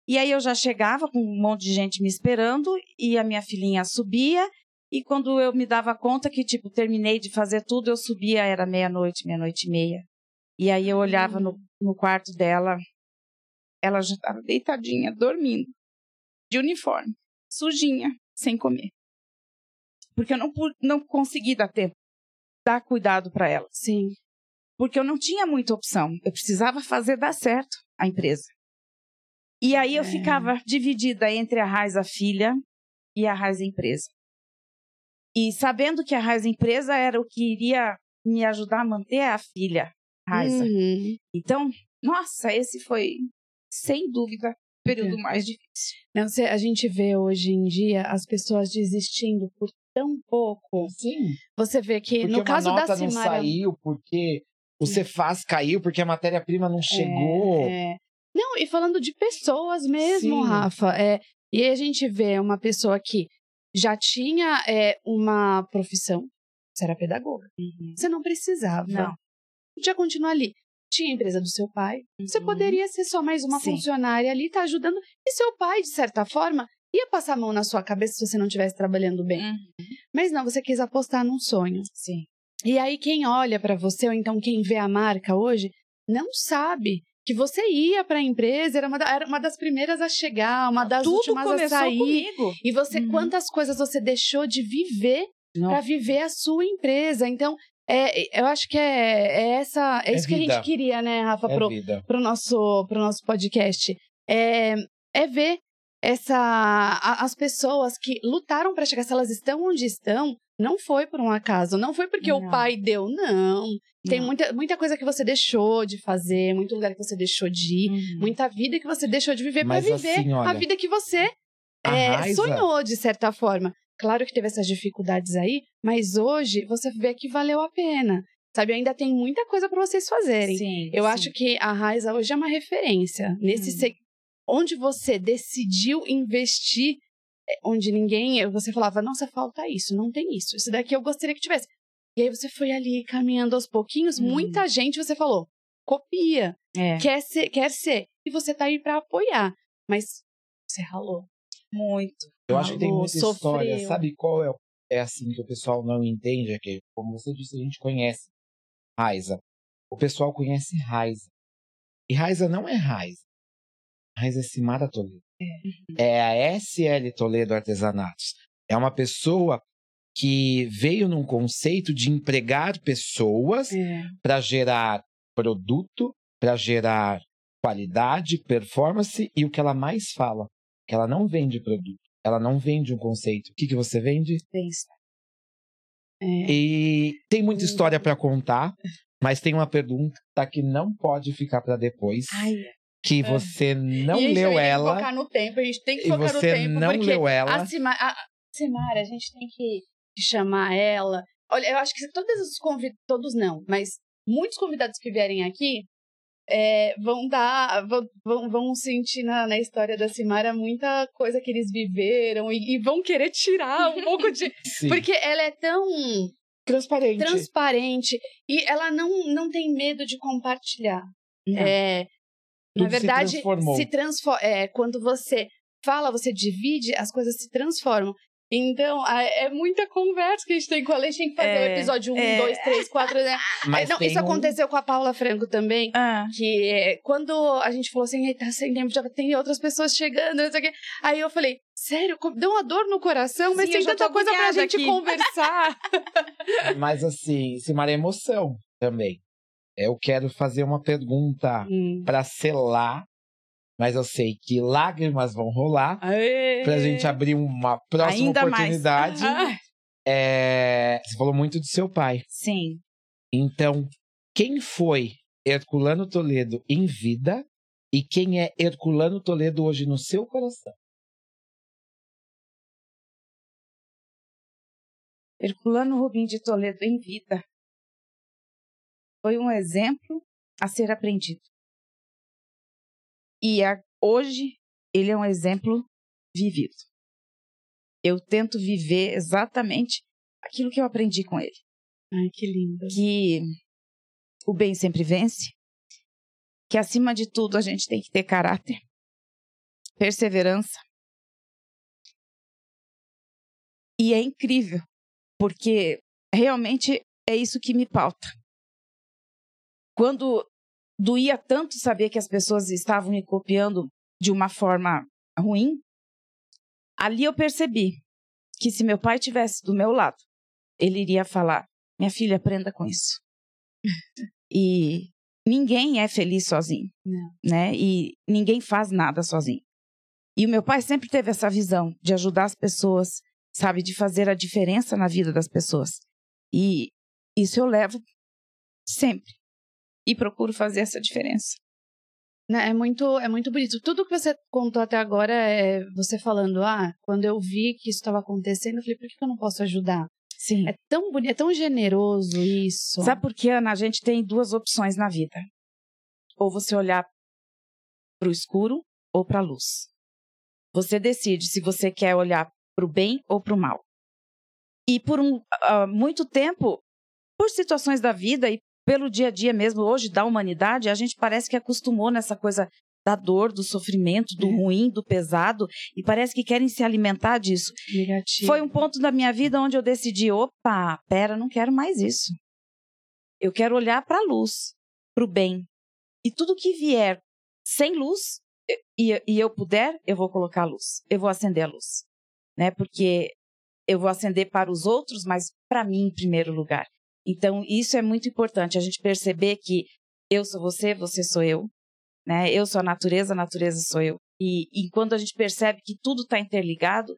E aí eu já chegava com um monte de gente me esperando e a minha filhinha subia. E quando eu me dava conta que, tipo, terminei de fazer tudo, eu subia, era meia-noite, meia-noite e meia. E aí eu olhava no, no quarto dela, ela já estava deitadinha, dormindo, de uniforme, sujinha, sem comer. Porque eu não, não consegui dar tempo, dar cuidado para ela. Sim. Porque eu não tinha muita opção. Eu precisava fazer dar certo a empresa. E aí eu é. ficava dividida entre a Raiz a filha e a Raiz a empresa. E sabendo que a Raiz empresa era o que iria me ajudar a manter a filha, Raiza. Uhum. Então, nossa, esse foi, sem dúvida, o período é. mais difícil. Não, a gente vê hoje em dia as pessoas desistindo por tão pouco. Sim. Você vê que porque no caso da Simara... não saiu, porque o Cefaz caiu, porque a matéria-prima não chegou. É, é. Não, e falando de pessoas mesmo, Sim. Rafa. É, e a gente vê uma pessoa que já tinha é, uma profissão, você era pedagoga. Uhum. Você não precisava. Não. Podia continuar ali. Tinha a empresa do seu pai. Uhum. Você poderia ser só mais uma Sim. funcionária ali, tá ajudando. E seu pai, de certa forma, ia passar a mão na sua cabeça se você não estivesse trabalhando bem. Uhum. Mas não, você quis apostar num sonho. Sim. E aí, quem olha para você, ou então quem vê a marca hoje, não sabe que você ia para a empresa, era uma, da, era uma das primeiras a chegar, uma das Tudo últimas a sair. Comigo. E você, uhum. quantas coisas você deixou de viver para viver a sua empresa? Então, é, eu acho que é, é essa, é, é isso vida. que a gente queria, né, Rafa, é pro, pro, nosso, pro nosso podcast. É, é ver essa, a, as pessoas que lutaram para chegar, se elas estão onde estão, não foi por um acaso, não foi porque não. o pai deu, não. Tem muita, muita coisa que você deixou de fazer, muito lugar que você deixou de ir, uhum. muita vida que você deixou de viver para viver assim, olha, a vida que você é, sonhou, de certa forma. Claro que teve essas dificuldades aí, mas hoje você vê que valeu a pena. Sabe, ainda tem muita coisa para vocês fazerem. Sim, Eu sim. acho que a Raiza hoje é uma referência nesse hum. onde você decidiu investir é, onde ninguém, você falava, nossa, falta isso, não tem isso, isso daqui eu gostaria que tivesse. E aí você foi ali caminhando aos pouquinhos, hum. muita gente você falou, copia, é. quer ser, quer ser, e você tá aí para apoiar, mas você ralou. Muito. Eu acho que tem muita sofreu. história, sabe qual é, é assim que o pessoal não entende, é que, como você disse, a gente conhece Raiza. O pessoal conhece Raiza. E Raiza não é Raiza. Raiza é Simara Toledo. É. é a SL Toledo Artesanatos. É uma pessoa que veio num conceito de empregar pessoas é. para gerar produto, para gerar qualidade, performance e o que ela mais fala, ela não vende produto, ela não vende um conceito. O que, que você vende? Pensa. É. E tem muita história para contar, mas tem uma pergunta que não pode ficar para depois. Ai, que é. você não e leu ela. Tem que focar no tempo, a gente tem que focar no tempo. você não leu ela. A Simara, a Simara, a gente tem que chamar ela. Olha, eu acho que todos os convidados, todos não, mas muitos convidados que vierem aqui é, vão dar, vão, vão sentir na, na história da Simara muita coisa que eles viveram e, e vão querer tirar um pouco de. Sim. Porque ela é tão transparente. transparente e ela não, não tem medo de compartilhar. Não. É, na verdade, se transformou. Se transforma. É, quando você fala, você divide, as coisas se transformam. Então, é muita conversa que a gente tem com a Lei. Tem que fazer é, o episódio 1, 2, 3, 4. Né? Mas não, isso um... aconteceu com a Paula Franco também. Ah. Que é, quando a gente falou assim, tá sem tempo, já tem outras pessoas chegando, não sei o quê. Aí eu falei, sério, deu uma dor no coração, mas Sim, tem tanta coisa pra gente aqui. conversar. mas assim, Simara é emoção também. Eu quero fazer uma pergunta hum. para selar mas eu sei que lágrimas vão rolar para a gente abrir uma próxima Ainda oportunidade. Mais. É, você falou muito do seu pai. Sim. Então, quem foi Herculano Toledo em vida e quem é Herculano Toledo hoje no seu coração? Herculano Rubim de Toledo em vida foi um exemplo a ser aprendido. E a, hoje ele é um exemplo vivido. Eu tento viver exatamente aquilo que eu aprendi com ele. Ai, que lindo. Que o bem sempre vence. Que acima de tudo a gente tem que ter caráter. perseverança. E é incrível, porque realmente é isso que me pauta. Quando doía tanto saber que as pessoas estavam me copiando de uma forma ruim, ali eu percebi que se meu pai tivesse do meu lado, ele iria falar: minha filha, aprenda com isso. e ninguém é feliz sozinho, Não. né? E ninguém faz nada sozinho. E o meu pai sempre teve essa visão de ajudar as pessoas, sabe, de fazer a diferença na vida das pessoas. E isso eu levo sempre. E procuro fazer essa diferença. Né, É muito, é muito bonito. Tudo que você contou até agora é você falando, ah, quando eu vi que isso estava acontecendo, eu falei, por que que eu não posso ajudar? Sim. É tão bonito, é tão generoso isso. Sabe por quê, Ana? A gente tem duas opções na vida. Ou você olhar para o escuro ou para a luz. Você decide se você quer olhar para o bem ou para o mal. E por um, ah, muito tempo, por situações da vida e pelo dia a dia mesmo, hoje, da humanidade, a gente parece que acostumou nessa coisa da dor, do sofrimento, do É. ruim, do pesado, e parece que querem se alimentar disso. Negativo. Foi um ponto da minha vida onde eu decidi, opa, pera, não quero mais isso. Eu quero olhar para a luz, para o bem. E tudo que vier sem luz e, e eu puder, eu vou colocar a luz. Eu vou acender a luz, né? Porque eu vou acender para os outros, mas para mim em primeiro lugar. Então isso é muito importante a gente perceber que eu sou você, você sou eu, né? Eu sou a natureza, a natureza sou eu. E, e quando a gente percebe que tudo está interligado,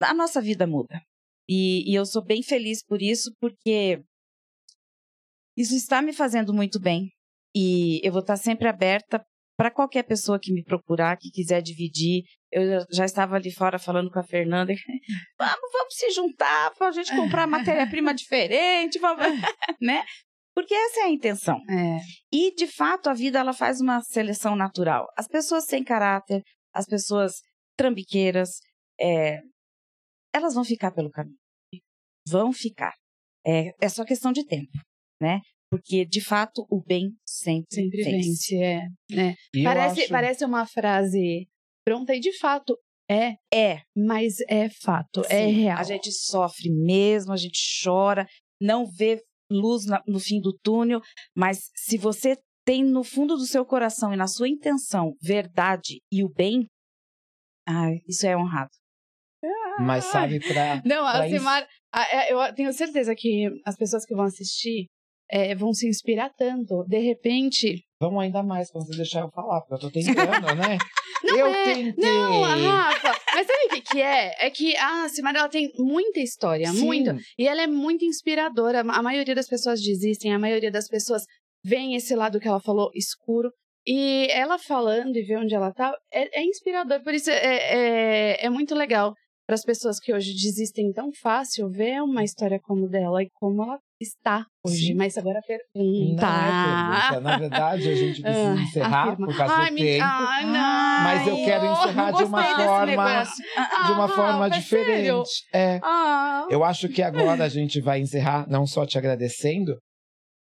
a nossa vida muda. E, e eu sou bem feliz por isso, porque isso está me fazendo muito bem. E eu vou estar sempre aberta para qualquer pessoa que me procurar, que quiser dividir. Eu já- estava ali fora falando com a Fernanda. Vamos, vamos se juntar para a gente comprar matéria-prima diferente, vamos, né? Porque essa é a intenção. É. E, de fato, a vida ela faz uma seleção natural. As pessoas sem caráter, as pessoas trambiqueiras, é, elas vão ficar pelo caminho. Vão ficar. É, é só questão de tempo, né? Porque, de fato, o bem sempre, Sempre vence. vence, é. é. E eu Parece, acho- parece uma frase pronta e de fato é, É, mas é fato, é sim, real. A gente sofre mesmo, a gente chora, não vê luz na- no fim do túnel, mas se você tem no fundo do seu coração e na sua intenção verdade e o bem, ai, isso é honrado. Mas sabe, pra. Não, a pra Simara, a- é, eu tenho certeza que as pessoas que vão assistir é, vão se inspirar tanto. De repente. Vamos ainda mais quando você deixar eu falar, porque eu tô tentando, né? Não eu é, tentei. Não, a Rafa, mas sabe o que, que é? É que a Simara ela tem muita história, Sim. muito. E ela é muito inspiradora. A maioria das pessoas desistem, a maioria das pessoas vem esse lado que ela falou, escuro. E ela falando e ver onde ela tá, é, é inspirador. Por isso é, é, é muito legal para as pessoas que hoje desistem tão fácil ver uma história como dela e como ela está hoje. Sim. Mas agora a pergunta. Não é pergunta. Na verdade, a gente precisa Ai, encerrar afirma. por causa Ai, do me- tempo. Ai, não. Mas eu quero encerrar de uma forma- de uma Ah, forma é sério? diferente. É. Ah. Eu acho que agora a gente vai encerrar não só te agradecendo,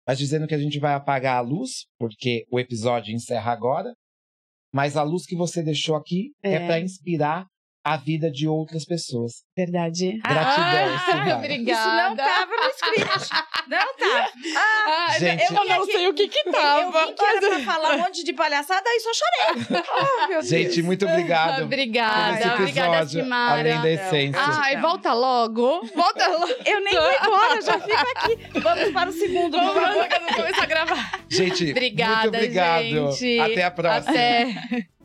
mas dizendo que a gente vai apagar a luz, porque o episódio encerra agora. Mas a luz que você deixou aqui é, É. para inspirar a vida de outras pessoas. Verdade. Gratidão, Ah, Silvana. Obrigada. Isso não tava no script. Não tava. Ah, Gente, eu não sei o que que Eu tava. vim que era pra falar um monte de palhaçada e só chorei. Oh, Gente, Deus. muito obrigado por Obrigada, esse obrigada, episódio, Simara. além da essência. Ai, volta logo. Volta logo. Eu nem vou embora, já fico aqui. Vamos para o segundo, Vamos eu não começar a gravar. Gente, Obrigada, muito obrigado. gente. Até a próxima. Até.